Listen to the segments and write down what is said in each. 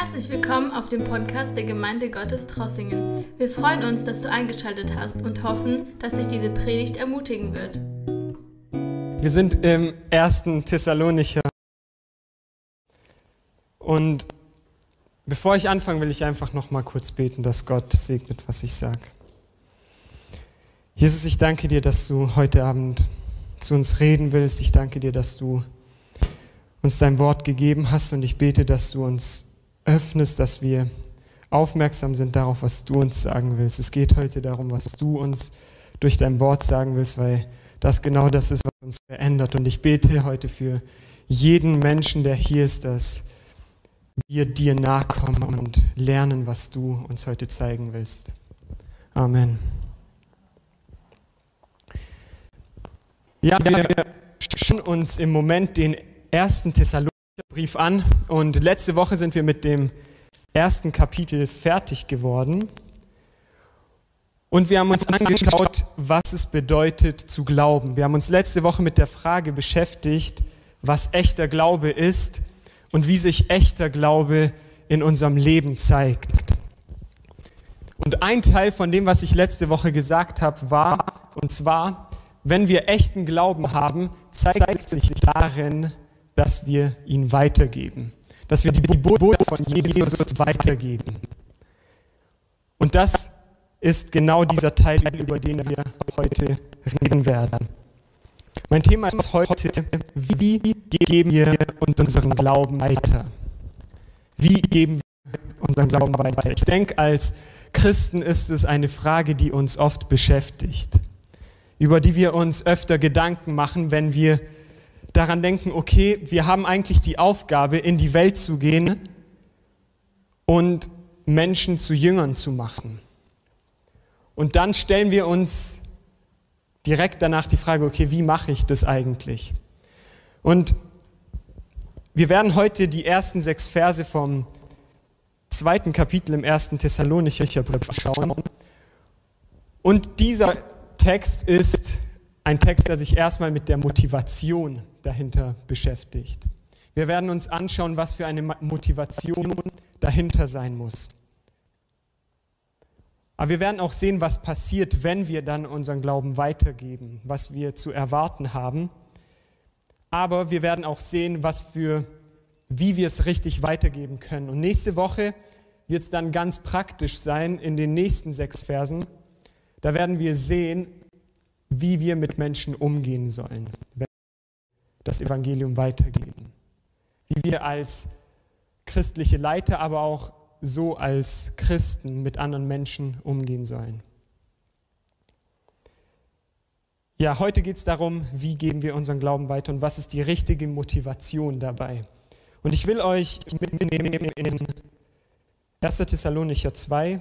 Herzlich willkommen auf dem Podcast der Gemeinde Gottes Trossingen. Wir freuen uns, dass du eingeschaltet hast und hoffen, dass dich diese Predigt ermutigen wird. Wir sind im ersten Thessalonicher. Und bevor ich anfange, will ich einfach noch mal kurz beten, dass Gott segnet, was ich sage. Jesus, ich danke dir, dass du heute Abend zu uns reden willst. Ich danke dir, dass du uns dein Wort gegeben hast und ich bete, dass du uns öffnest, dass wir aufmerksam sind darauf, was du uns sagen willst. Es geht heute darum, was du uns durch dein Wort sagen willst, weil das genau das ist, was uns verändert. Und ich bete heute für jeden Menschen, der hier ist, dass wir dir nachkommen und lernen, was du uns heute zeigen willst. Amen. Ja, wir schauen uns im Moment den ersten Thessalonicher Brief an und letzte Woche sind wir mit dem ersten Kapitel fertig geworden und wir haben uns angeschaut, was es bedeutet zu glauben. Wir haben uns letzte Woche mit der Frage beschäftigt, was echter Glaube ist und wie sich echter Glaube in unserem Leben zeigt. Und ein Teil von dem, was ich letzte Woche gesagt habe, war, und zwar, wenn wir echten Glauben haben, zeigt es sich darin, dass wir ihn weitergeben, dass wir die Botschaft von Jesus weitergeben. Und das ist genau dieser Teil, über den wir heute reden werden. Mein Thema ist heute, wie geben wir unseren Glauben weiter? Wie geben wir unseren Glauben weiter? Ich denke, als Christen ist es eine Frage, die uns oft beschäftigt, über die wir uns öfter Gedanken machen, wenn wir daran denken, okay, wir haben eigentlich die Aufgabe, in die Welt zu gehen und Menschen zu Jüngern zu machen. Und dann stellen wir uns direkt danach die Frage, okay, wie mache ich das eigentlich? Und wir werden heute die ersten sechs Verse vom zweiten Kapitel im ersten Thessalonicher Brief schauen. Und dieser Text ist ein Text, der sich erstmal mit der Motivation dahinter beschäftigt. Wir werden uns anschauen, was für eine Motivation dahinter sein muss. Aber wir werden auch sehen, was passiert, wenn wir dann unseren Glauben weitergeben, was wir zu erwarten haben. Aber wir werden auch sehen, was für, wie wir es richtig weitergeben können. Und nächste Woche wird es dann ganz praktisch sein in den nächsten sechs Versen. Da werden wir sehen, wie wir mit Menschen umgehen sollen, wenn wir das Evangelium weitergeben. Wie wir als christliche Leiter, aber auch so als Christen mit anderen Menschen umgehen sollen. Ja, heute geht es darum, wie geben wir unseren Glauben weiter und was ist die richtige Motivation dabei. Und ich will euch mitnehmen in 1. Thessalonicher 2,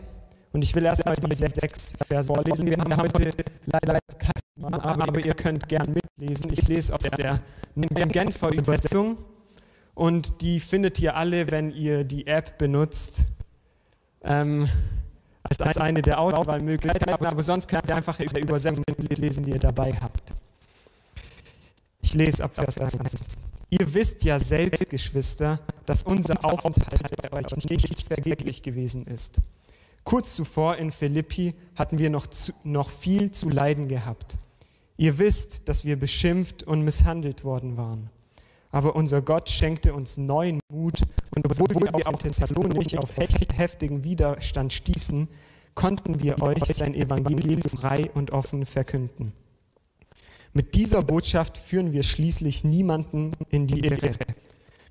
und ich will erstmal die sechs Verse vorlesen. Wir haben heute leider keine, aber ihr könnt gern mitlesen. Ich lese aus der Genfer Übersetzung und die findet ihr alle, wenn ihr die App benutzt, ähm, als eine der Auswahlmöglichkeiten. Aber sonst könnt ihr einfach die Übersetzung mitlesen, die ihr dabei habt. Ich lese ab Vers 1. Ihr wisst ja selbst, Geschwister, dass unser Aufenthalt bei euch nicht vergeblich gewesen ist. Kurz zuvor in Philippi hatten wir noch, zu, noch viel zu leiden gehabt. Ihr wisst, dass wir beschimpft und misshandelt worden waren. Aber unser Gott schenkte uns neuen Mut und obwohl wir auf Thessalonich auf heftigen Widerstand stießen, konnten wir euch sein Evangelium frei und offen verkünden. Mit dieser Botschaft führen wir schließlich niemanden in die Irre.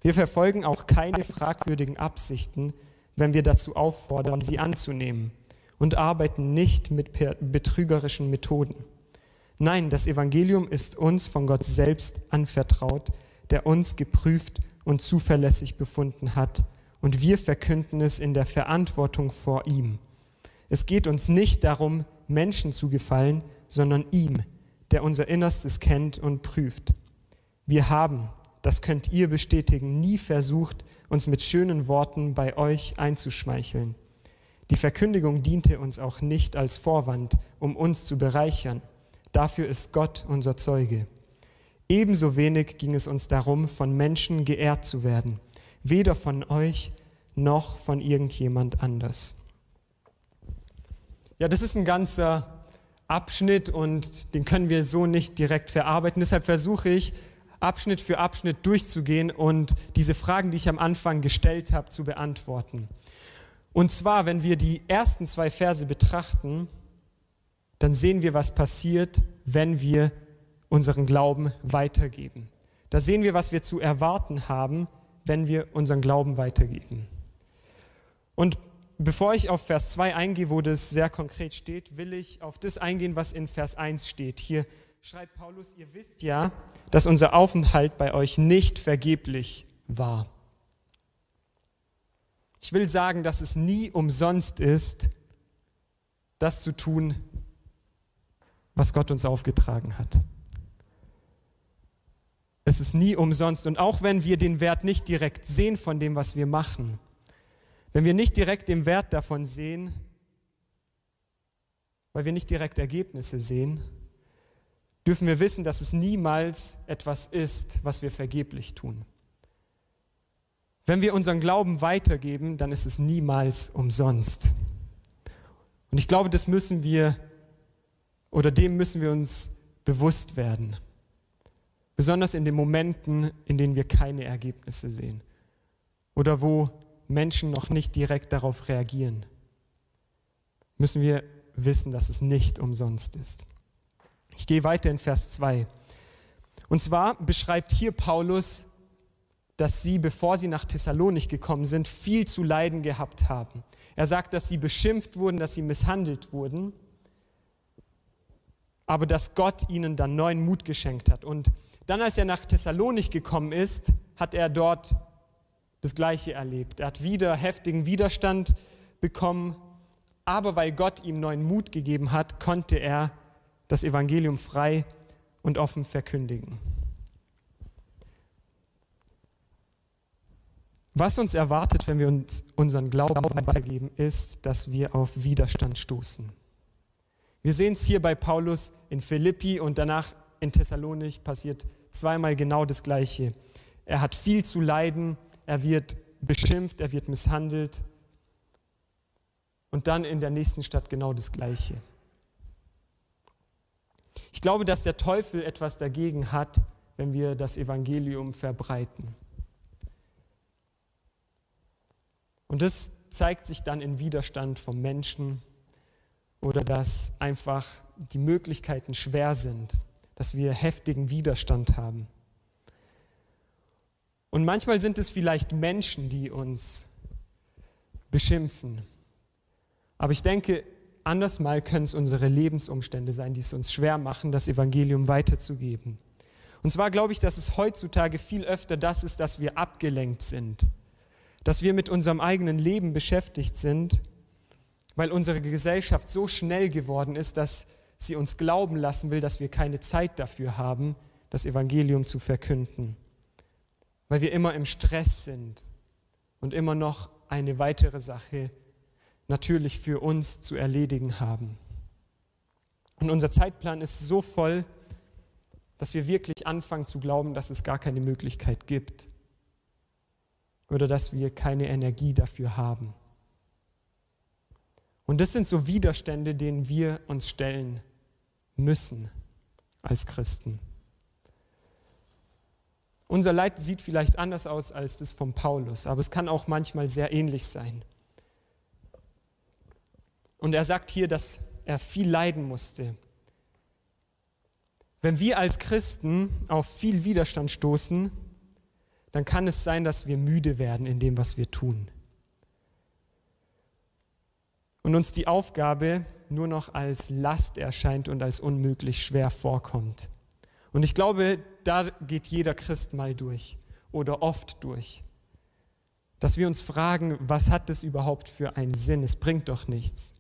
Wir verfolgen auch keine fragwürdigen Absichten, wenn wir dazu auffordern, sie anzunehmen und arbeiten nicht mit betrügerischen Methoden. Nein, das Evangelium ist uns von Gott selbst anvertraut, der uns geprüft und zuverlässig befunden hat, und wir verkünden es in der Verantwortung vor ihm. Es geht uns nicht darum, Menschen zu gefallen, sondern ihm, der unser Innerstes kennt und prüft. Wir haben, das könnt ihr bestätigen, nie versucht, uns mit schönen Worten bei euch einzuschmeicheln. Die Verkündigung diente uns auch nicht als Vorwand, um uns zu bereichern. Dafür ist Gott unser Zeuge. Ebenso wenig ging es uns darum, von Menschen geehrt zu werden, weder von euch noch von irgendjemand anders. Ja, das ist ein ganzer Abschnitt und den können wir so nicht direkt verarbeiten. Deshalb versuche ich, Abschnitt für Abschnitt durchzugehen und diese Fragen, die ich am Anfang gestellt habe, zu beantworten. Und zwar, wenn wir die ersten zwei Verse betrachten, dann sehen wir, was passiert, wenn wir unseren Glauben weitergeben. Da sehen wir, was wir zu erwarten haben, wenn wir unseren Glauben weitergeben. Und bevor ich auf Vers 2 eingehe, wo das sehr konkret steht, will ich auf das eingehen, was in Vers 1 steht. Hier schreibt Paulus, ihr wisst ja, dass unser Aufenthalt bei euch nicht vergeblich war. Ich will sagen, dass es nie umsonst ist, das zu tun, was Gott uns aufgetragen hat. Es ist nie umsonst. Und auch wenn wir den Wert nicht direkt sehen von dem, was wir machen, wenn wir nicht direkt den Wert davon sehen, weil wir nicht direkt Ergebnisse sehen, dürfen wir wissen, dass es niemals etwas ist, was wir vergeblich tun. Wenn wir unseren Glauben weitergeben, dann ist es niemals umsonst. Und ich glaube, das müssen wir oder dem müssen wir uns bewusst werden. Besonders in den Momenten, in denen wir keine Ergebnisse sehen oder wo Menschen noch nicht direkt darauf reagieren, müssen wir wissen, dass es nicht umsonst ist. Ich gehe weiter in Vers 2. Und zwar beschreibt hier Paulus, dass sie, bevor sie nach Thessalonich gekommen sind, viel zu leiden gehabt haben. Er sagt, dass sie beschimpft wurden, dass sie misshandelt wurden, aber dass Gott ihnen dann neuen Mut geschenkt hat. Und dann, als er nach Thessalonich gekommen ist, hat er dort das Gleiche erlebt. Er hat wieder heftigen Widerstand bekommen, aber weil Gott ihm neuen Mut gegeben hat, konnte er das Evangelium frei und offen verkündigen. Was uns erwartet, wenn wir uns unseren Glauben weitergeben, ist, dass wir auf Widerstand stoßen. Wir sehen es hier bei Paulus in Philippi und danach in Thessalonich passiert zweimal genau das Gleiche. Er hat viel zu leiden, er wird beschimpft, er wird misshandelt und dann in der nächsten Stadt genau das Gleiche. Ich glaube, dass der Teufel etwas dagegen hat, wenn wir das Evangelium verbreiten. Und das zeigt sich dann in Widerstand vom Menschen oder dass einfach die Möglichkeiten schwer sind, dass wir heftigen Widerstand haben. Und manchmal sind es vielleicht Menschen, die uns beschimpfen. Aber ich denke, Anders mal können es unsere Lebensumstände sein, die es uns schwer machen, das Evangelium weiterzugeben. Und zwar glaube ich, dass es heutzutage viel öfter das ist, dass wir abgelenkt sind, dass wir mit unserem eigenen Leben beschäftigt sind, weil unsere Gesellschaft so schnell geworden ist, dass sie uns glauben lassen will, dass wir keine Zeit dafür haben, das Evangelium zu verkünden, weil wir immer im Stress sind und immer noch eine weitere Sache natürlich für uns zu erledigen haben. Und unser Zeitplan ist so voll, dass wir wirklich anfangen zu glauben, dass es gar keine Möglichkeit gibt oder dass wir keine Energie dafür haben. Und das sind so Widerstände, denen wir uns stellen müssen als Christen. Unser Leid sieht vielleicht anders aus als das von Paulus, aber es kann auch manchmal sehr ähnlich sein. Und er sagt hier, dass er viel leiden musste. Wenn wir als Christen auf viel Widerstand stoßen, dann kann es sein, dass wir müde werden in dem, was wir tun. Und uns die Aufgabe nur noch als Last erscheint und als unmöglich schwer vorkommt. Und ich glaube, da geht jeder Christ mal durch oder oft durch. Dass wir uns fragen, was hat das überhaupt für einen Sinn? Es bringt doch nichts.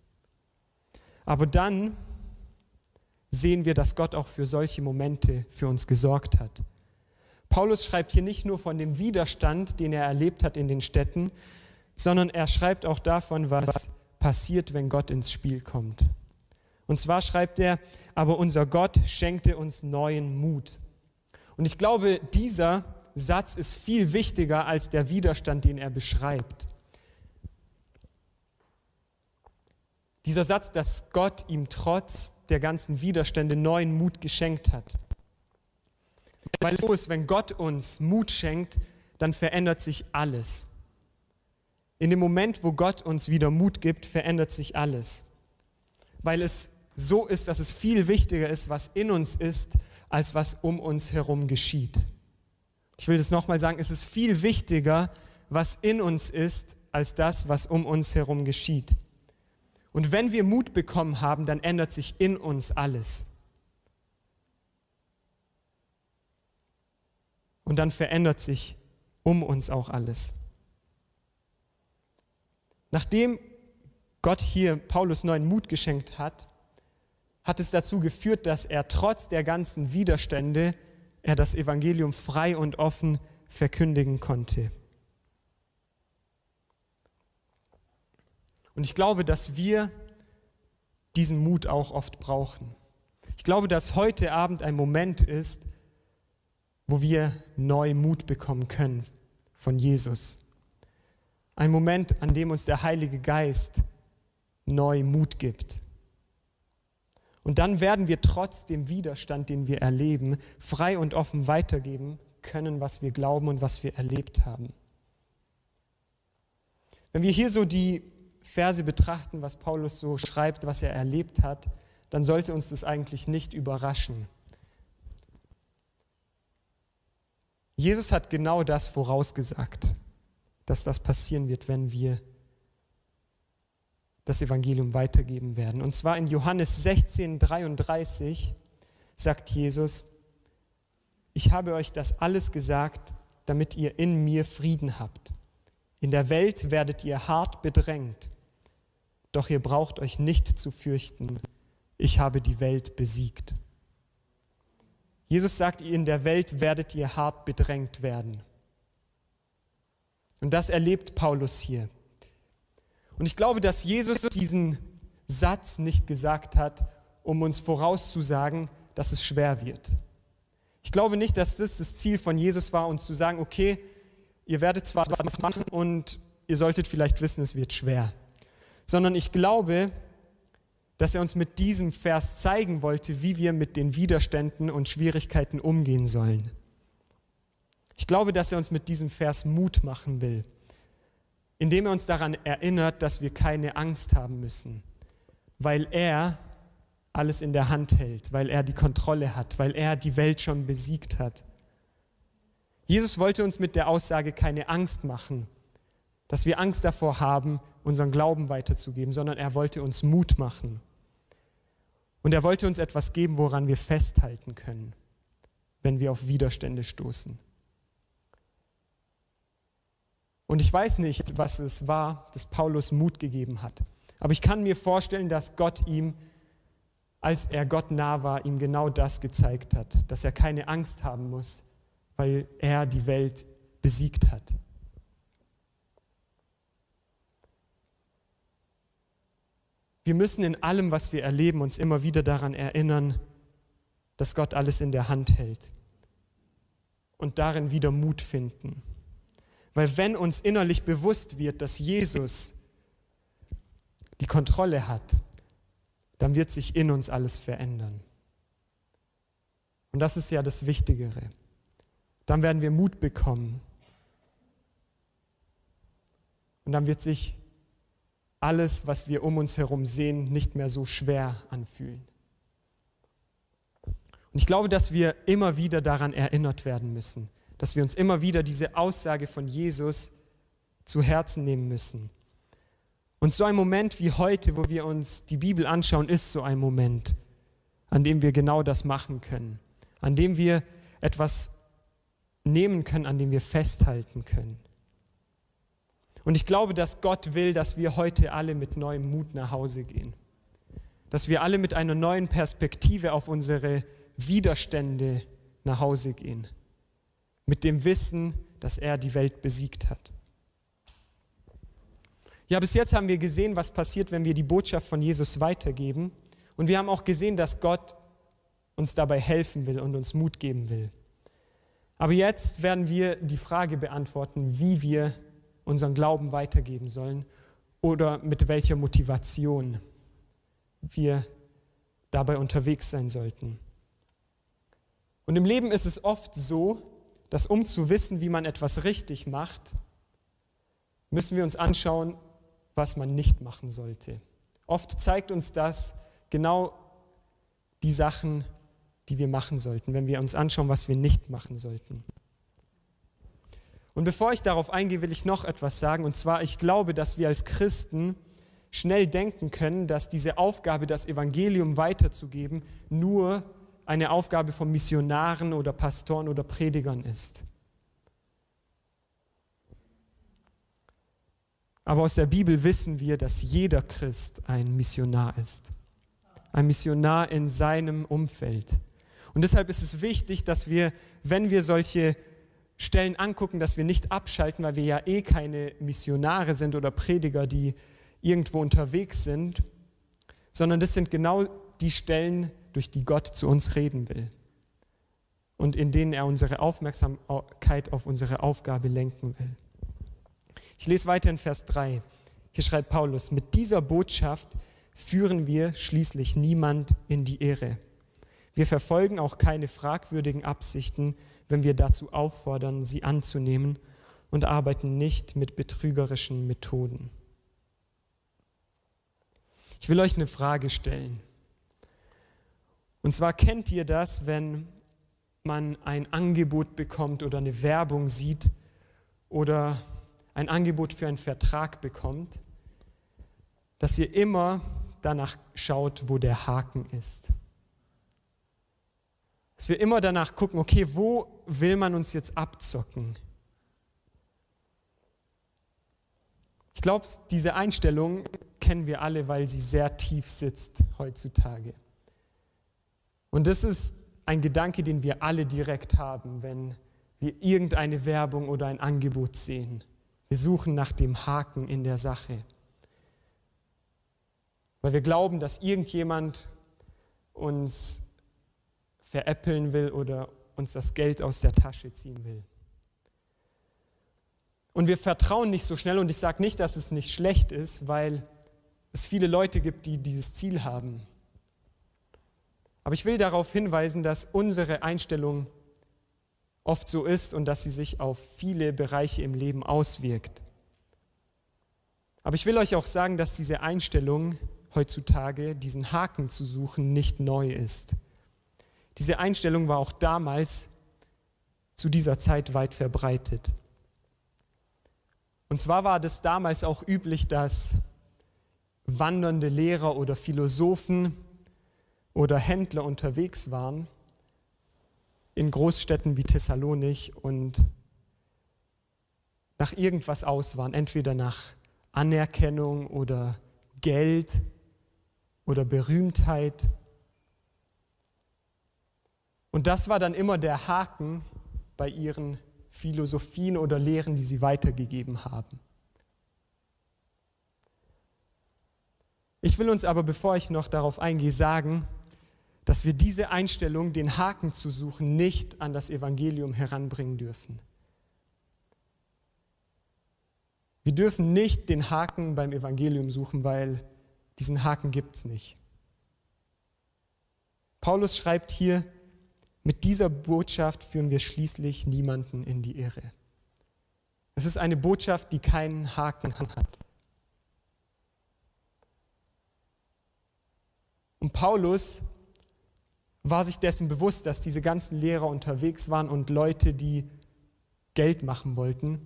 Aber dann sehen wir, dass Gott auch für solche Momente für uns gesorgt hat. Paulus schreibt hier nicht nur von dem Widerstand, den er erlebt hat in den Städten, sondern er schreibt auch davon, was passiert, wenn Gott ins Spiel kommt. Und zwar schreibt er, aber unser Gott schenkte uns neuen Mut. Und ich glaube, dieser Satz ist viel wichtiger als der Widerstand, den er beschreibt. Dieser Satz, dass Gott ihm trotz der ganzen Widerstände neuen Mut geschenkt hat. Weil es so ist, wenn Gott uns Mut schenkt, dann verändert sich alles. In dem Moment, wo Gott uns wieder Mut gibt, verändert sich alles. Weil es so ist, dass es viel wichtiger ist, was in uns ist, als was um uns herum geschieht. Ich will das nochmal sagen, es ist viel wichtiger, was in uns ist, als das, was um uns herum geschieht. Und wenn wir Mut bekommen haben, dann ändert sich in uns alles. Und dann verändert sich um uns auch alles. Nachdem Gott hier Paulus neuen Mut geschenkt hat, hat es dazu geführt, dass er trotz der ganzen Widerstände er das Evangelium frei und offen verkündigen konnte. Und ich glaube, dass wir diesen Mut auch oft brauchen. Ich glaube, dass heute Abend ein Moment ist, wo wir neu Mut bekommen können von Jesus. Ein Moment, an dem uns der Heilige Geist neu Mut gibt. Und dann werden wir trotz dem Widerstand, den wir erleben, frei und offen weitergeben können, was wir glauben und was wir erlebt haben. Wenn wir hier so die Verse betrachten, was Paulus so schreibt, was er erlebt hat, dann sollte uns das eigentlich nicht überraschen. Jesus hat genau das vorausgesagt, dass das passieren wird, wenn wir das Evangelium weitergeben werden. Und zwar in Johannes 16, 33 sagt Jesus, ich habe euch das alles gesagt, damit ihr in mir Frieden habt. In der Welt werdet ihr hart bedrängt, doch ihr braucht euch nicht zu fürchten, ich habe die Welt besiegt. Jesus sagt, in der Welt werdet ihr hart bedrängt werden. Und das erlebt Paulus hier. Und ich glaube, dass Jesus diesen Satz nicht gesagt hat, um uns vorauszusagen, dass es schwer wird. Ich glaube nicht, dass das das Ziel von Jesus war, uns zu sagen, okay, ihr werdet zwar was machen und ihr solltet vielleicht wissen, es wird schwer. Sondern ich glaube, dass er uns mit diesem Vers zeigen wollte, wie wir mit den Widerständen und Schwierigkeiten umgehen sollen. Ich glaube, dass er uns mit diesem Vers Mut machen will, indem er uns daran erinnert, dass wir keine Angst haben müssen, weil er alles in der Hand hält, weil er die Kontrolle hat, weil er die Welt schon besiegt hat. Jesus wollte uns mit der Aussage keine Angst machen, dass wir Angst davor haben, unseren Glauben weiterzugeben, sondern er wollte uns Mut machen. Und er wollte uns etwas geben, woran wir festhalten können, wenn wir auf Widerstände stoßen. Und ich weiß nicht, was es war, dass Paulus Mut gegeben hat. Aber ich kann mir vorstellen, dass Gott ihm, als er Gott nah war, ihm genau das gezeigt hat, dass er keine Angst haben muss, weil er die Welt besiegt hat. Wir müssen in allem, was wir erleben, uns immer wieder daran erinnern, dass Gott alles in der Hand hält und darin wieder Mut finden. Weil wenn uns innerlich bewusst wird, dass Jesus die Kontrolle hat, dann wird sich in uns alles verändern. Und das ist ja das Wichtigere. Dann werden wir Mut bekommen. Und dann wird sich alles, was wir um uns herum sehen, nicht mehr so schwer anfühlen. Und ich glaube, dass wir immer wieder daran erinnert werden müssen, dass wir uns immer wieder diese Aussage von Jesus zu Herzen nehmen müssen. Und so ein Moment wie heute, wo wir uns die Bibel anschauen, ist so ein Moment, an dem wir genau das machen können, an dem wir etwas nehmen können, an dem wir festhalten können. Und ich glaube, dass Gott will, dass wir heute alle mit neuem Mut nach Hause gehen. Dass wir alle mit einer neuen Perspektive auf unsere Widerstände nach Hause gehen. Mit dem Wissen, dass er die Welt besiegt hat. Ja, bis jetzt haben wir gesehen, was passiert, wenn wir die Botschaft von Jesus weitergeben. Und wir haben auch gesehen, dass Gott uns dabei helfen will und uns Mut geben will. Aber jetzt werden wir die Frage beantworten, wie wir unseren Glauben weitergeben sollen oder mit welcher Motivation wir dabei unterwegs sein sollten. Und im Leben ist es oft so, dass um zu wissen, wie man etwas richtig macht, müssen wir uns anschauen, was man nicht machen sollte. Oft zeigt uns das genau die Sachen, die wir machen sollten, wenn wir uns anschauen, was wir nicht machen sollten. Und bevor ich darauf eingehe, will ich noch etwas sagen. Und zwar, ich glaube, dass wir als Christen schnell denken können, dass diese Aufgabe, das Evangelium weiterzugeben, nur eine Aufgabe von Missionaren oder Pastoren oder Predigern ist. Aber aus der Bibel wissen wir, dass jeder Christ ein Missionar ist. Ein Missionar in seinem Umfeld. Und deshalb ist es wichtig, dass wir, wenn wir solche Stellen angucken, dass wir nicht abschalten, weil wir ja eh keine Missionare sind oder Prediger, die irgendwo unterwegs sind, sondern das sind genau die Stellen, durch die Gott zu uns reden will und in denen er unsere Aufmerksamkeit auf unsere Aufgabe lenken will. Ich lese weiter in Vers 3. Hier schreibt Paulus, mit dieser Botschaft führen wir schließlich niemand in die Irre. Wir verfolgen auch keine fragwürdigen Absichten, wenn wir dazu auffordern, sie anzunehmen und arbeiten nicht mit betrügerischen Methoden. Ich will euch eine Frage stellen. Und zwar kennt ihr das, wenn man ein Angebot bekommt oder eine Werbung sieht oder ein Angebot für einen Vertrag bekommt, dass ihr immer danach schaut, wo der Haken ist. Dass wir immer danach gucken, okay, wo will man uns jetzt abzocken? Ich glaube, diese Einstellung kennen wir alle, weil sie sehr tief sitzt heutzutage. Und das ist ein Gedanke, den wir alle direkt haben, wenn wir irgendeine Werbung oder ein Angebot sehen. Wir suchen nach dem Haken in der Sache. Weil wir glauben, dass irgendjemand uns veräppeln will oder uns das Geld aus der Tasche ziehen will. Und wir vertrauen nicht so schnell und ich sage nicht, dass es nicht schlecht ist, weil es viele Leute gibt, die dieses Ziel haben. Aber ich will darauf hinweisen, dass unsere Einstellung oft so ist und dass sie sich auf viele Bereiche im Leben auswirkt. Aber ich will euch auch sagen, dass diese Einstellung heutzutage, diesen Haken zu suchen, nicht neu ist. Diese Einstellung war auch damals zu dieser Zeit weit verbreitet. Und zwar war das damals auch üblich, dass wandernde Lehrer oder Philosophen oder Händler unterwegs waren in Großstädten wie Thessalonich und nach irgendwas aus waren, entweder nach Anerkennung oder Geld oder Berühmtheit. Und das war dann immer der Haken bei ihren Philosophien oder Lehren, die sie weitergegeben haben. Ich will uns aber, bevor ich noch darauf eingehe, sagen, dass wir diese Einstellung, den Haken zu suchen, nicht an das Evangelium heranbringen dürfen. Wir dürfen nicht den Haken beim Evangelium suchen, weil diesen Haken gibt es nicht. Paulus schreibt hier, mit dieser Botschaft führen wir schließlich niemanden in die Irre. Es ist eine Botschaft, die keinen Haken hat. Und Paulus war sich dessen bewusst, dass diese ganzen Lehrer unterwegs waren und Leute, die Geld machen wollten.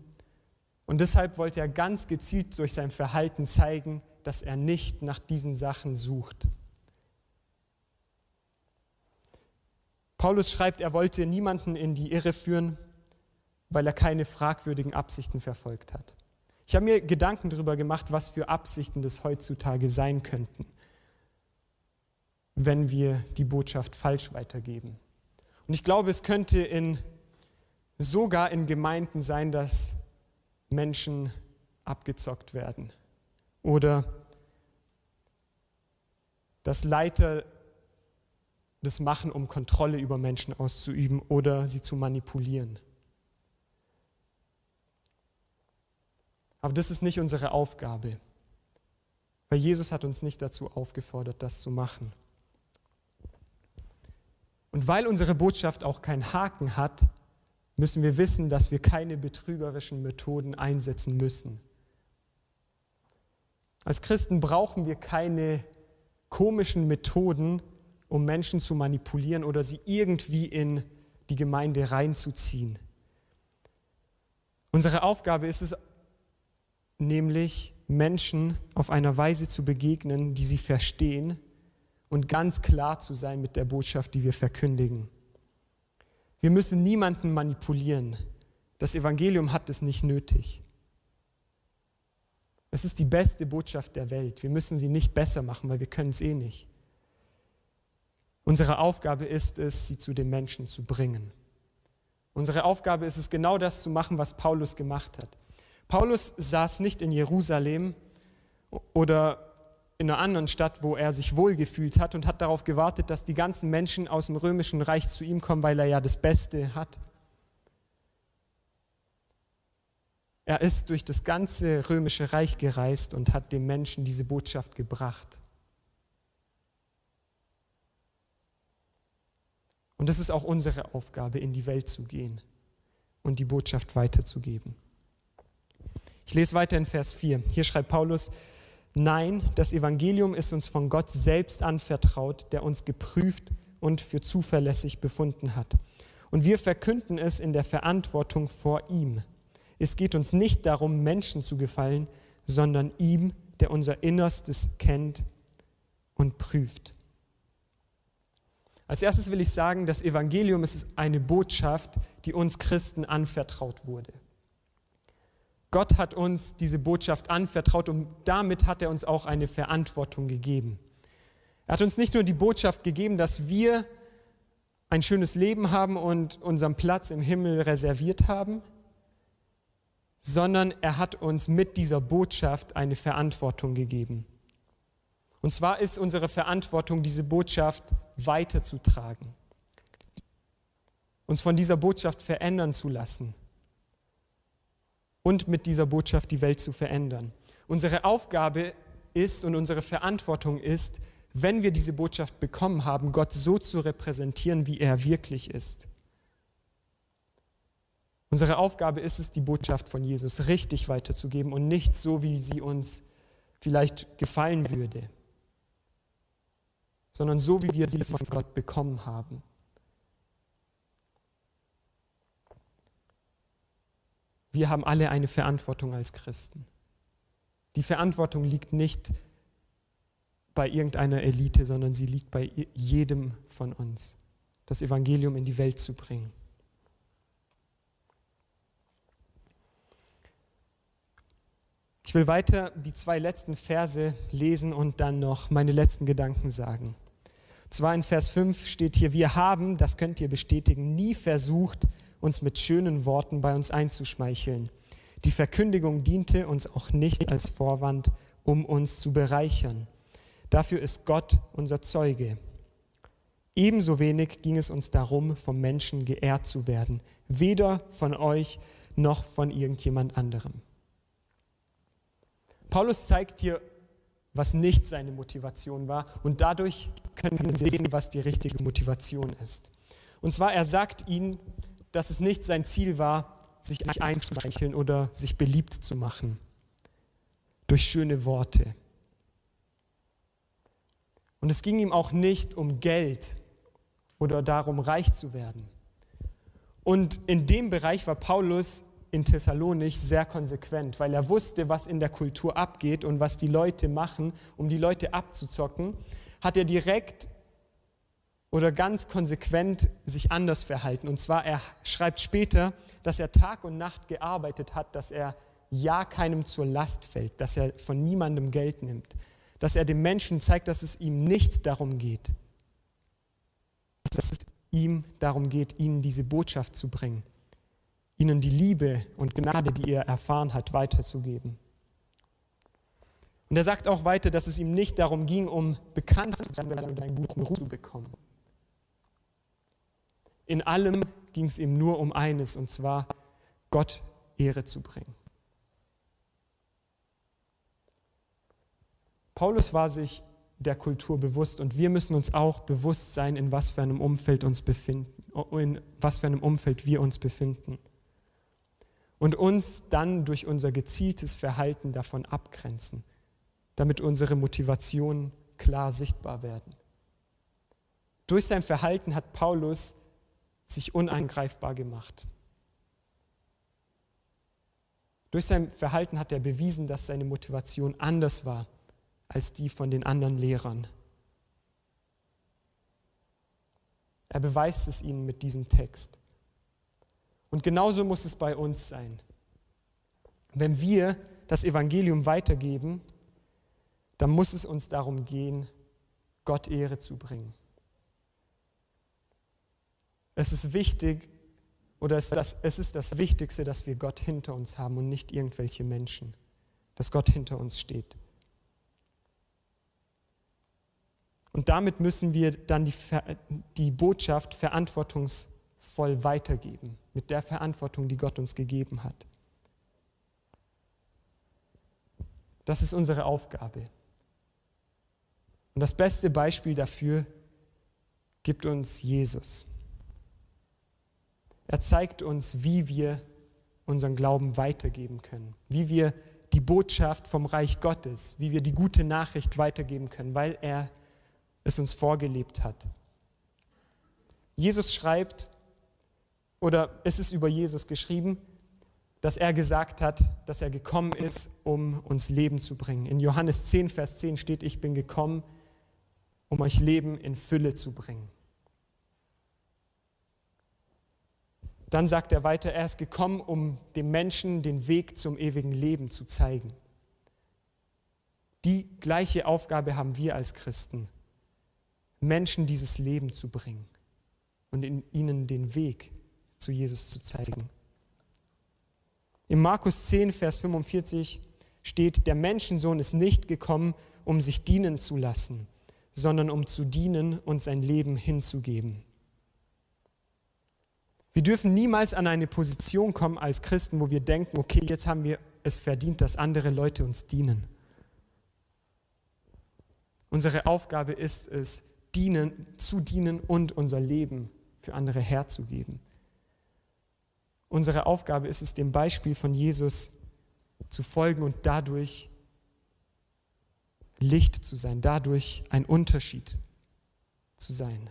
Und deshalb wollte er ganz gezielt durch sein Verhalten zeigen, dass er nicht nach diesen Sachen sucht. Paulus schreibt, er wollte niemanden in die Irre führen, weil er keine fragwürdigen Absichten verfolgt hat. Ich habe mir Gedanken darüber gemacht, was für Absichten das heutzutage sein könnten wenn wir die Botschaft falsch weitergeben. Und ich glaube, es könnte in, sogar in Gemeinden sein, dass Menschen abgezockt werden oder dass Leiter das machen, um Kontrolle über Menschen auszuüben oder sie zu manipulieren. Aber das ist nicht unsere Aufgabe. Weil Jesus hat uns nicht dazu aufgefordert, das zu machen. Und weil unsere Botschaft auch keinen Haken hat, müssen wir wissen, dass wir keine betrügerischen Methoden einsetzen müssen. Als Christen brauchen wir keine komischen Methoden, um Menschen zu manipulieren oder sie irgendwie in die Gemeinde reinzuziehen. Unsere Aufgabe ist es nämlich, Menschen auf einer Weise zu begegnen, die sie verstehen und ganz klar zu sein mit der Botschaft, die wir verkündigen. Wir müssen niemanden manipulieren. Das Evangelium hat es nicht nötig. Es ist die beste Botschaft der Welt. Wir müssen sie nicht besser machen, weil wir können es eh nicht. Unsere Aufgabe ist es, sie zu den Menschen zu bringen. Unsere Aufgabe ist es, genau das zu machen, was Paulus gemacht hat. Paulus saß nicht in Jerusalem oder in einer anderen Stadt, wo er sich wohlgefühlt hat und hat darauf gewartet, dass die ganzen Menschen aus dem römischen Reich zu ihm kommen, weil er ja das Beste hat. Er ist durch das ganze römische Reich gereist und hat den Menschen diese Botschaft gebracht. Und das ist auch unsere Aufgabe, in die Welt zu gehen und die Botschaft weiterzugeben. Ich lese weiter in Vers 4. Hier schreibt Paulus, nein, das Evangelium ist uns von Gott selbst anvertraut, der uns geprüft und für zuverlässig befunden hat. Und wir verkünden es in der Verantwortung vor ihm. Es geht uns nicht darum, Menschen zu gefallen, sondern ihm, der unser Innerstes kennt und prüft. Als erstes will ich sagen, das Evangelium ist eine Botschaft, die uns Christen anvertraut wurde. Gott hat uns diese Botschaft anvertraut und damit hat er uns auch eine Verantwortung gegeben. Er hat uns nicht nur die Botschaft gegeben, dass wir ein schönes Leben haben und unseren Platz im Himmel reserviert haben, sondern er hat uns mit dieser Botschaft eine Verantwortung gegeben. Und zwar ist unsere Verantwortung, diese Botschaft weiterzutragen, uns von dieser Botschaft verändern zu lassen und mit dieser Botschaft die Welt zu verändern. Unsere Aufgabe ist und unsere Verantwortung ist, wenn wir diese Botschaft bekommen haben, Gott so zu repräsentieren, wie er wirklich ist. Unsere Aufgabe ist es, die Botschaft von Jesus richtig weiterzugeben und nicht so, wie sie uns vielleicht gefallen würde sondern so, wie wir sie von Gott bekommen haben. Wir haben alle eine Verantwortung als Christen. Die Verantwortung liegt nicht bei irgendeiner Elite, sondern sie liegt bei jedem von uns, das Evangelium in die Welt zu bringen. Ich will weiter die zwei letzten Verse lesen und dann noch meine letzten Gedanken sagen. Zwar in Vers 5 steht hier, wir haben, das könnt ihr bestätigen, nie versucht, uns mit schönen Worten bei uns einzuschmeicheln. Die Verkündigung diente uns auch nicht als Vorwand, um uns zu bereichern. Dafür ist Gott unser Zeuge. Ebenso wenig ging es uns darum, vom Menschen geehrt zu werden, weder von euch noch von irgendjemand anderem. Paulus zeigt hier, was nicht seine Motivation war und dadurch können sehen, was die richtige Motivation ist. Und zwar, er sagt ihnen, dass es nicht sein Ziel war, sich einzuschmeicheln oder sich beliebt zu machen durch schöne Worte. Und es ging ihm auch nicht um Geld oder darum, reich zu werden. Und in dem Bereich war Paulus in Thessalonich sehr konsequent, weil er wusste, was in der Kultur abgeht und was die Leute machen, um die Leute abzuzocken, hat er direkt oder ganz konsequent sich anders verhalten. Und zwar, er schreibt später, dass er Tag und Nacht gearbeitet hat, dass er ja keinem zur Last fällt, dass er von niemandem Geld nimmt, dass er dem Menschen zeigt, dass es ihm nicht darum geht, dass es ihm darum geht, ihnen diese Botschaft zu bringen ihnen die Liebe und Gnade, die er erfahren hat, weiterzugeben. Und er sagt auch weiter, dass es ihm nicht darum ging, um bekannt zu werden oder einen guten Ruf zu bekommen. In allem ging es ihm nur um eines, und zwar Gott Ehre zu bringen. Paulus war sich der Kultur bewusst und wir müssen uns auch bewusst sein, in was für einem Umfeld uns befinden, in was für einem Umfeld wir uns befinden. Und uns dann durch unser gezieltes Verhalten davon abgrenzen, damit unsere Motivationen klar sichtbar werden. Durch sein Verhalten hat Paulus sich uneingreifbar gemacht. Durch sein Verhalten hat er bewiesen, dass seine Motivation anders war als die von den anderen Lehrern. Er beweist es ihnen mit diesem Text. Und genauso muss es bei uns sein. Wenn wir das Evangelium weitergeben, dann muss es uns darum gehen, Gott Ehre zu bringen. Es ist wichtig, oder es ist, das, es ist das Wichtigste, dass wir Gott hinter uns haben und nicht irgendwelche Menschen, dass Gott hinter uns steht. Und damit müssen wir dann die, die Botschaft verantwortungsvoll weitergeben, mit der Verantwortung, die Gott uns gegeben hat. Das ist unsere Aufgabe. Und das beste Beispiel dafür gibt uns Jesus. Er zeigt uns, wie wir unseren Glauben weitergeben können, wie wir die Botschaft vom Reich Gottes, wie wir die gute Nachricht weitergeben können, weil er es uns vorgelebt hat. Jesus schreibt, oder es ist über Jesus geschrieben, dass er gesagt hat, dass er gekommen ist, um uns Leben zu bringen. In Johannes 10, Vers 10 steht, ich bin gekommen, um euch Leben in Fülle zu bringen. Dann sagt er weiter, er ist gekommen, um dem Menschen den Weg zum ewigen Leben zu zeigen. Die gleiche Aufgabe haben wir als Christen, Menschen dieses Leben zu bringen und in ihnen den Weg zu Jesus zu zeigen. In Markus 10, Vers 45 steht, der Menschensohn ist nicht gekommen, um sich dienen zu lassen, sondern um zu dienen und sein Leben hinzugeben. Wir dürfen niemals an eine Position kommen als Christen, wo wir denken, okay, jetzt haben wir es verdient, dass andere Leute uns dienen. Unsere Aufgabe ist es, dienen, zu dienen und unser Leben für andere herzugeben. Unsere Aufgabe ist es, dem Beispiel von Jesus zu folgen und dadurch Licht zu sein, dadurch ein Unterschied zu sein.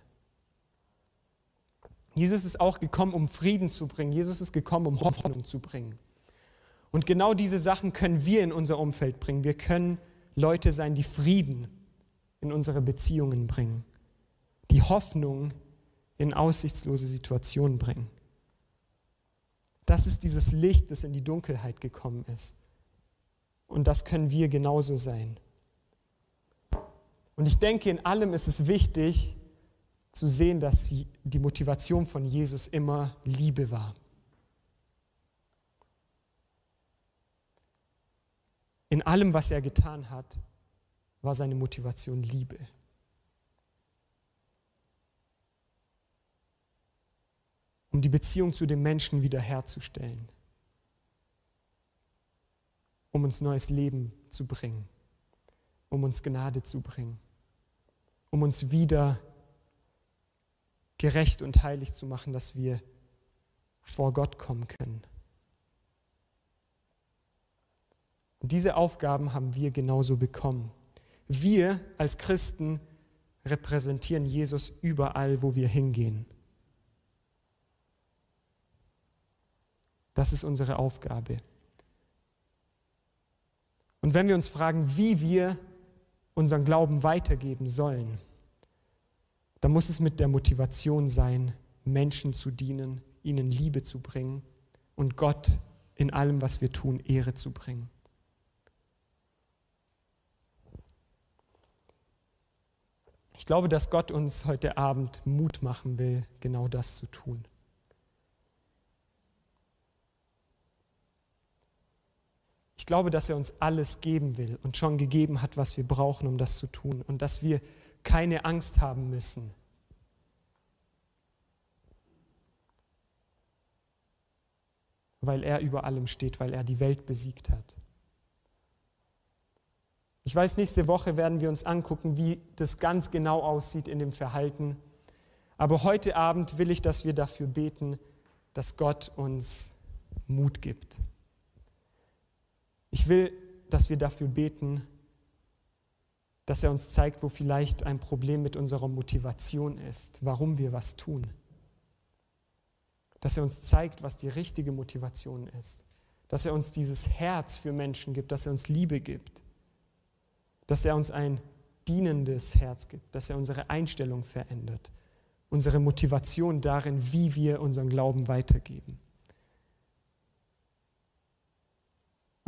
Jesus ist auch gekommen, um Frieden zu bringen. Jesus ist gekommen, um Hoffnung zu bringen. Und genau diese Sachen können wir in unser Umfeld bringen. Wir können Leute sein, die Frieden in unsere Beziehungen bringen, die Hoffnung in aussichtslose Situationen bringen. Das ist dieses Licht, das in die Dunkelheit gekommen ist. Und das können wir genauso sein. Und ich denke, in allem ist es wichtig, zu sehen, dass die Motivation von Jesus immer Liebe war. In allem, was er getan hat, war seine Motivation Liebe. Um die Beziehung zu den Menschen wiederherzustellen. Um uns neues Leben zu bringen. Um uns Gnade zu bringen. Um uns wieder gerecht und heilig zu machen, dass wir vor Gott kommen können. Und diese Aufgaben haben wir genauso bekommen. Wir als Christen repräsentieren Jesus überall, wo wir hingehen. Das ist unsere Aufgabe. Und wenn wir uns fragen, wie wir unseren Glauben weitergeben sollen, dann muss es mit der Motivation sein, Menschen zu dienen, ihnen Liebe zu bringen und Gott in allem, was wir tun, Ehre zu bringen. Ich glaube, dass Gott uns heute Abend Mut machen will, genau das zu tun. Ich glaube, dass er uns alles geben will und schon gegeben hat, was wir brauchen, um das zu tun. Und dass wir keine Angst haben müssen. Weil er über allem steht, weil er die Welt besiegt hat. Ich weiß, nächste Woche werden wir uns angucken, wie das ganz genau aussieht in dem Verhalten. Aber heute Abend will ich, dass wir dafür beten, dass Gott uns Mut gibt. Ich will, dass wir dafür beten, dass er uns zeigt, wo vielleicht ein Problem mit unserer Motivation ist, warum wir was tun. Dass er uns zeigt, was die richtige Motivation ist. Dass er uns dieses Herz für Menschen gibt, dass er uns Liebe gibt. Dass er uns ein dienendes Herz gibt, dass er unsere Einstellung verändert. Unsere Motivation darin, wie wir unseren Glauben weitergeben.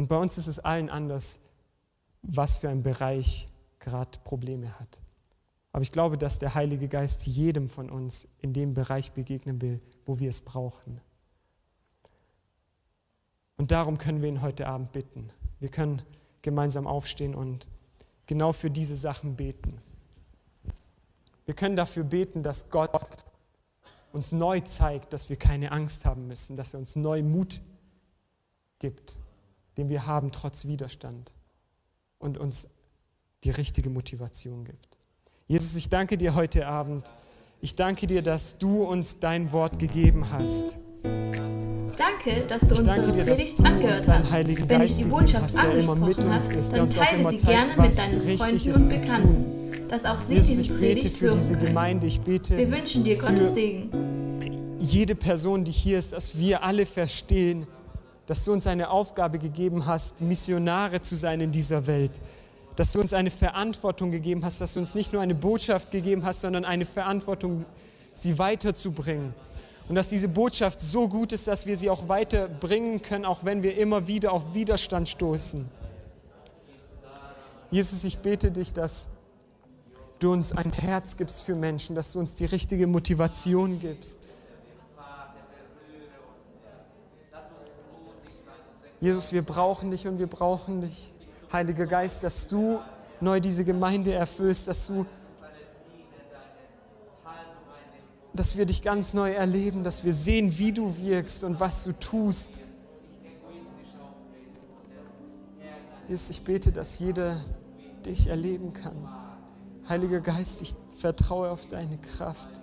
Und bei uns ist es allen anders, was für ein Bereich gerade Probleme hat. Aber ich glaube, dass der Heilige Geist jedem von uns in dem Bereich begegnen will, wo wir es brauchen. Und darum können wir ihn heute Abend bitten. Wir können gemeinsam aufstehen und genau für diese Sachen beten. Wir können dafür beten, dass Gott uns neu zeigt, dass wir keine Angst haben müssen, dass er uns neu Mut gibt, den wir haben trotz Widerstand und uns die richtige Motivation gibt. Jesus, ich danke dir heute Abend. Ich danke dir, dass du uns dein Wort gegeben hast. Danke, dass du ich danke unsere dir, dass du angehört uns deinen hast. Heiligen Wenn Geist gegeben hast, der immer mit uns hat, ist, der dann uns auch teile immer sie gerne zeigt, mit was deinen richtig Freunden ist und zu Bekannten, tun. dass auch sie Jesus, ich bete für diese. Gemeinde. Ich bete Wir wünschen dir Gottes Segen. jede Person, die hier ist, dass wir alle verstehen, dass du uns eine Aufgabe gegeben hast, Missionare zu sein in dieser Welt. Dass du uns eine Verantwortung gegeben hast, dass du uns nicht nur eine Botschaft gegeben hast, sondern eine Verantwortung, sie weiterzubringen. Und dass diese Botschaft so gut ist, dass wir sie auch weiterbringen können, auch wenn wir immer wieder auf Widerstand stoßen. Jesus, ich bete dich, dass du uns ein Herz gibst für Menschen, dass du uns die richtige Motivation gibst. Jesus, wir brauchen dich und wir brauchen dich, Heiliger Geist, dass du neu diese Gemeinde erfüllst, dass du dass wir dich ganz neu erleben, dass wir sehen, wie du wirkst und was du tust. Jesus, ich bete, dass jeder dich erleben kann. Heiliger Geist, ich vertraue auf deine Kraft.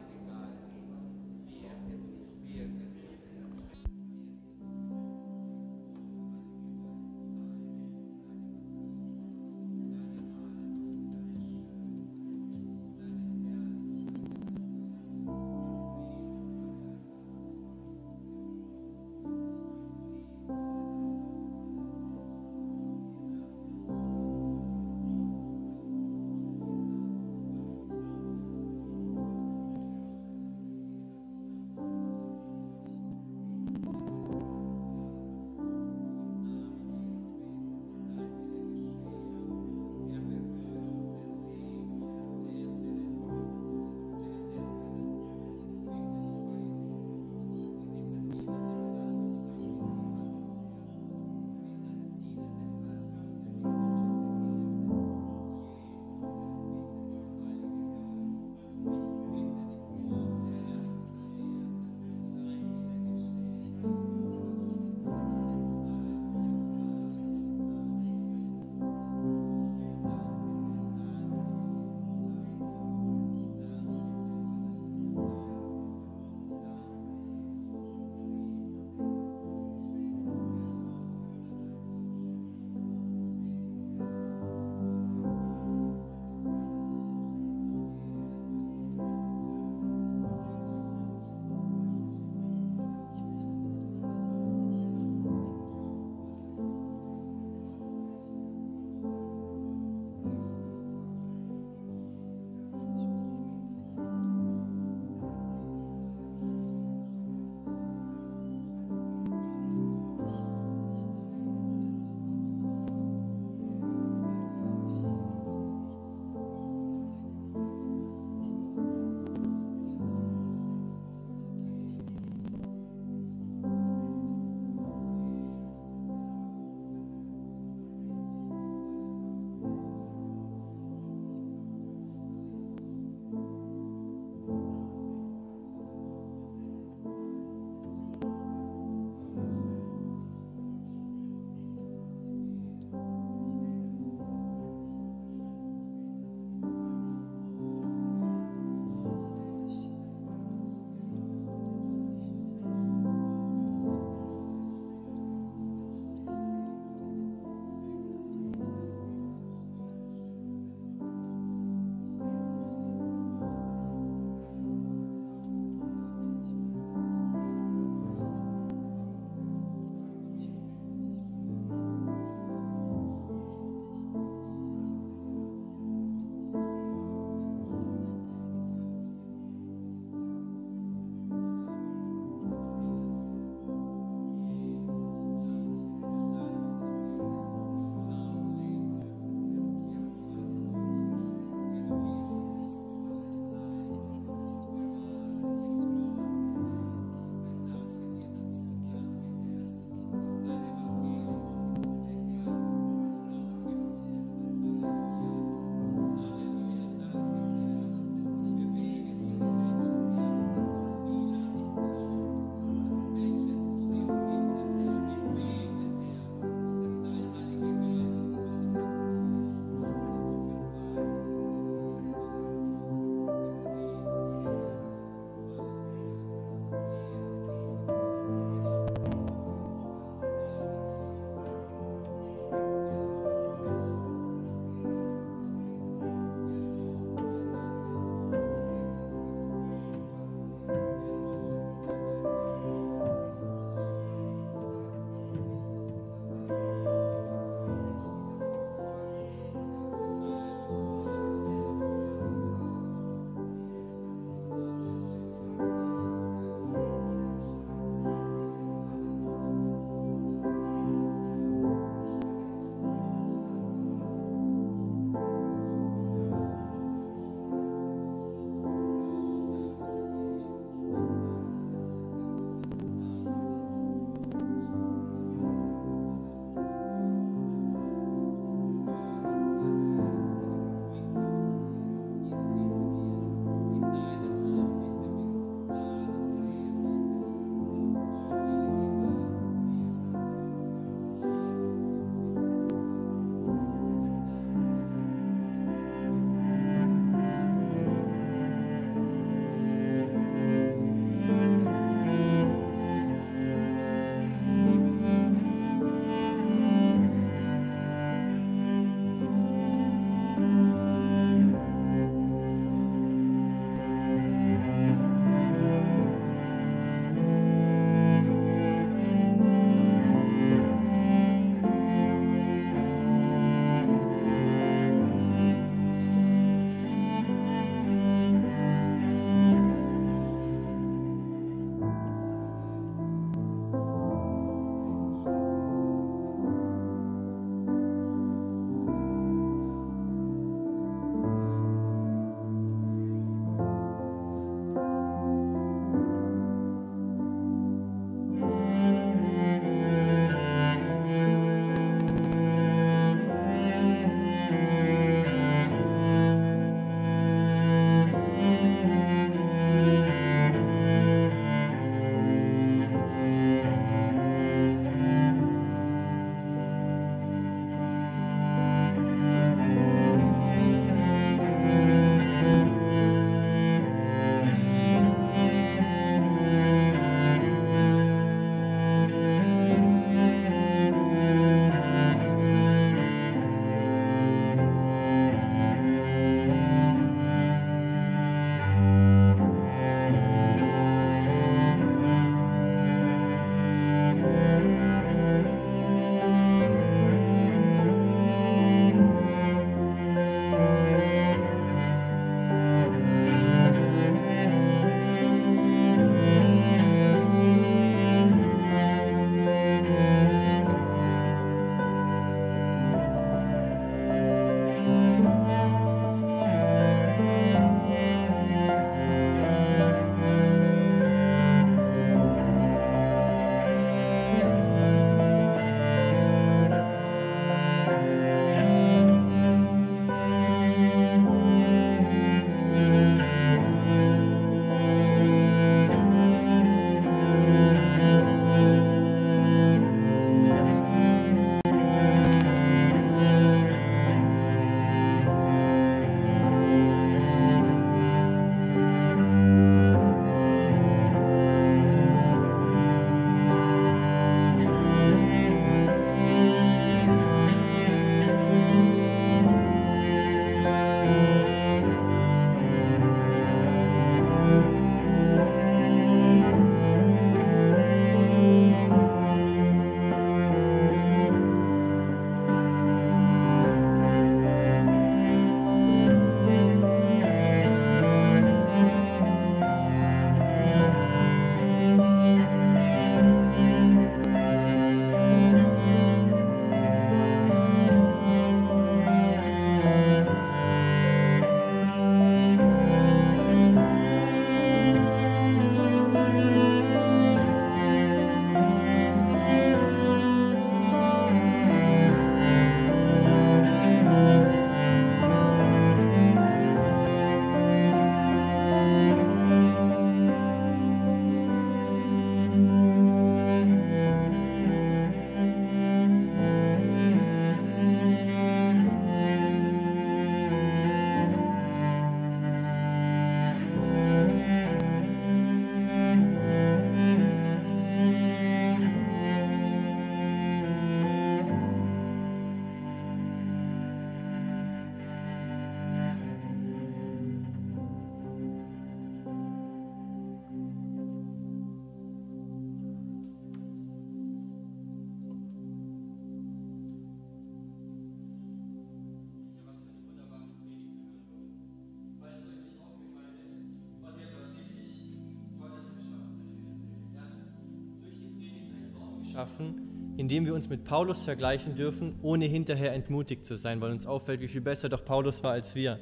Schaffen, indem wir uns mit Paulus vergleichen dürfen, ohne hinterher entmutigt zu sein, weil uns auffällt, wie viel besser doch Paulus war als wir.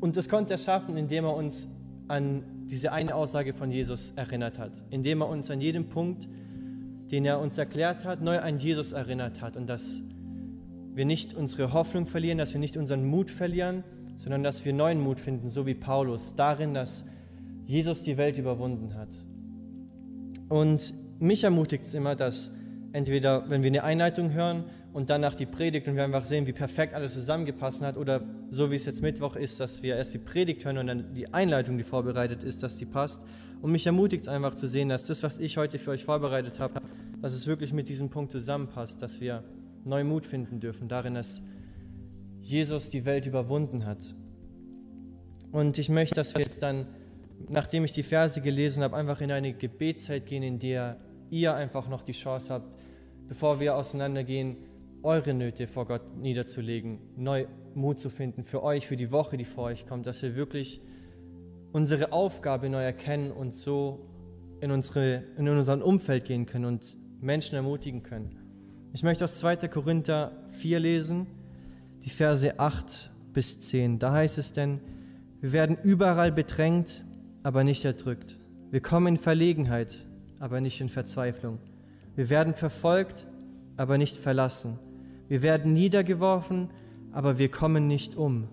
Und das konnte er schaffen, indem er uns an diese eine Aussage von Jesus erinnert hat, indem er uns an jedem Punkt, den er uns erklärt hat, neu an Jesus erinnert hat und dass wir nicht unsere Hoffnung verlieren, dass wir nicht unseren Mut verlieren, sondern dass wir neuen Mut finden, so wie Paulus, darin, dass Jesus die Welt überwunden hat. Und mich ermutigt es immer, dass entweder, wenn wir eine Einleitung hören und danach die Predigt und wir einfach sehen, wie perfekt alles zusammengepasst hat, oder so wie es jetzt Mittwoch ist, dass wir erst die Predigt hören und dann die Einleitung, die vorbereitet ist, dass die passt. Und mich ermutigt es einfach zu sehen, dass das, was ich heute für euch vorbereitet habe, dass es wirklich mit diesem Punkt zusammenpasst, dass wir neu Mut finden dürfen darin, dass Jesus die Welt überwunden hat. Und ich möchte, dass wir jetzt dann, nachdem ich die Verse gelesen habe, einfach in eine Gebetszeit gehen, in der ihr einfach noch die Chance habt, bevor wir auseinandergehen, eure Nöte vor Gott niederzulegen, neu Mut zu finden für euch, für die Woche, die vor euch kommt, dass wir wirklich unsere Aufgabe neu erkennen und so in, unsere, in unseren Umfeld gehen können und Menschen ermutigen können. Ich möchte aus 2. Korinther 4 lesen, die Verse 8 bis 10. Da heißt es denn, wir werden überall bedrängt, aber nicht erdrückt. Wir kommen in Verlegenheit, aber nicht in Verzweiflung. Wir werden verfolgt, aber nicht verlassen. Wir werden niedergeworfen, aber wir kommen nicht um.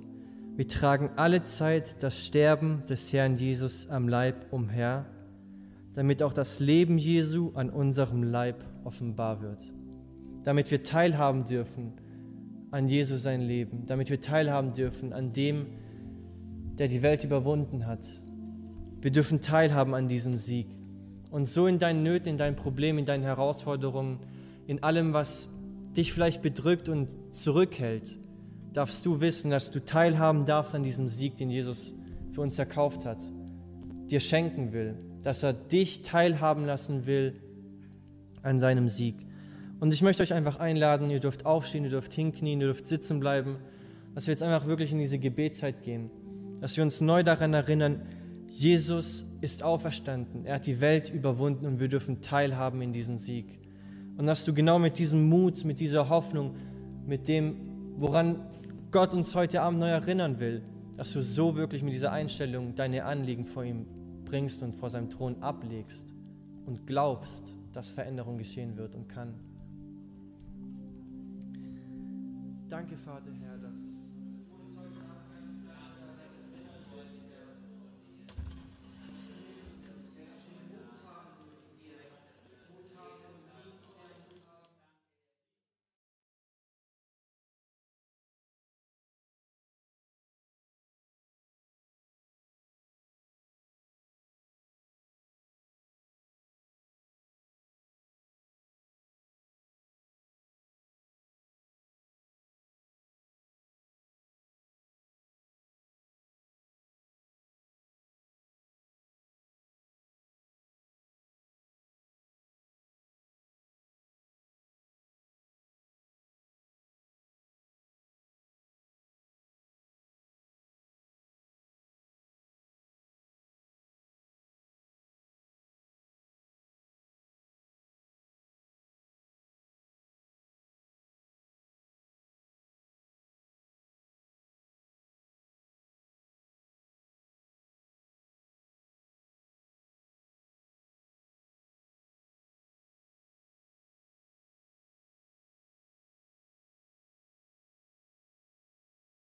Wir tragen alle Zeit das Sterben des Herrn Jesus am Leib umher, damit auch das Leben Jesu an unserem Leib offenbar wird. Damit wir teilhaben dürfen an Jesus sein Leben, damit wir teilhaben dürfen an dem, der die Welt überwunden hat. Wir dürfen teilhaben an diesem Sieg und so in deinen Nöten, in deinen Problemen, in deinen Herausforderungen, in allem, was dich vielleicht bedrückt und zurückhält, darfst du wissen, dass du teilhaben darfst an diesem Sieg, den Jesus für uns erkauft hat, dir schenken will, dass er dich teilhaben lassen will an seinem Sieg. Und ich möchte euch einfach einladen, ihr dürft aufstehen, ihr dürft hinknien, ihr dürft sitzen bleiben, dass wir jetzt einfach wirklich in diese Gebetszeit gehen, dass wir uns neu daran erinnern, Jesus ist auferstanden, er hat die Welt überwunden und wir dürfen teilhaben in diesen Sieg. Und dass du genau mit diesem Mut, mit dieser Hoffnung, mit dem, woran Gott uns heute Abend neu erinnern will, dass du so wirklich mit dieser Einstellung deine Anliegen vor ihm bringst und vor seinem Thron ablegst und glaubst, dass Veränderung geschehen wird und kann. Danke, Vater, Herr,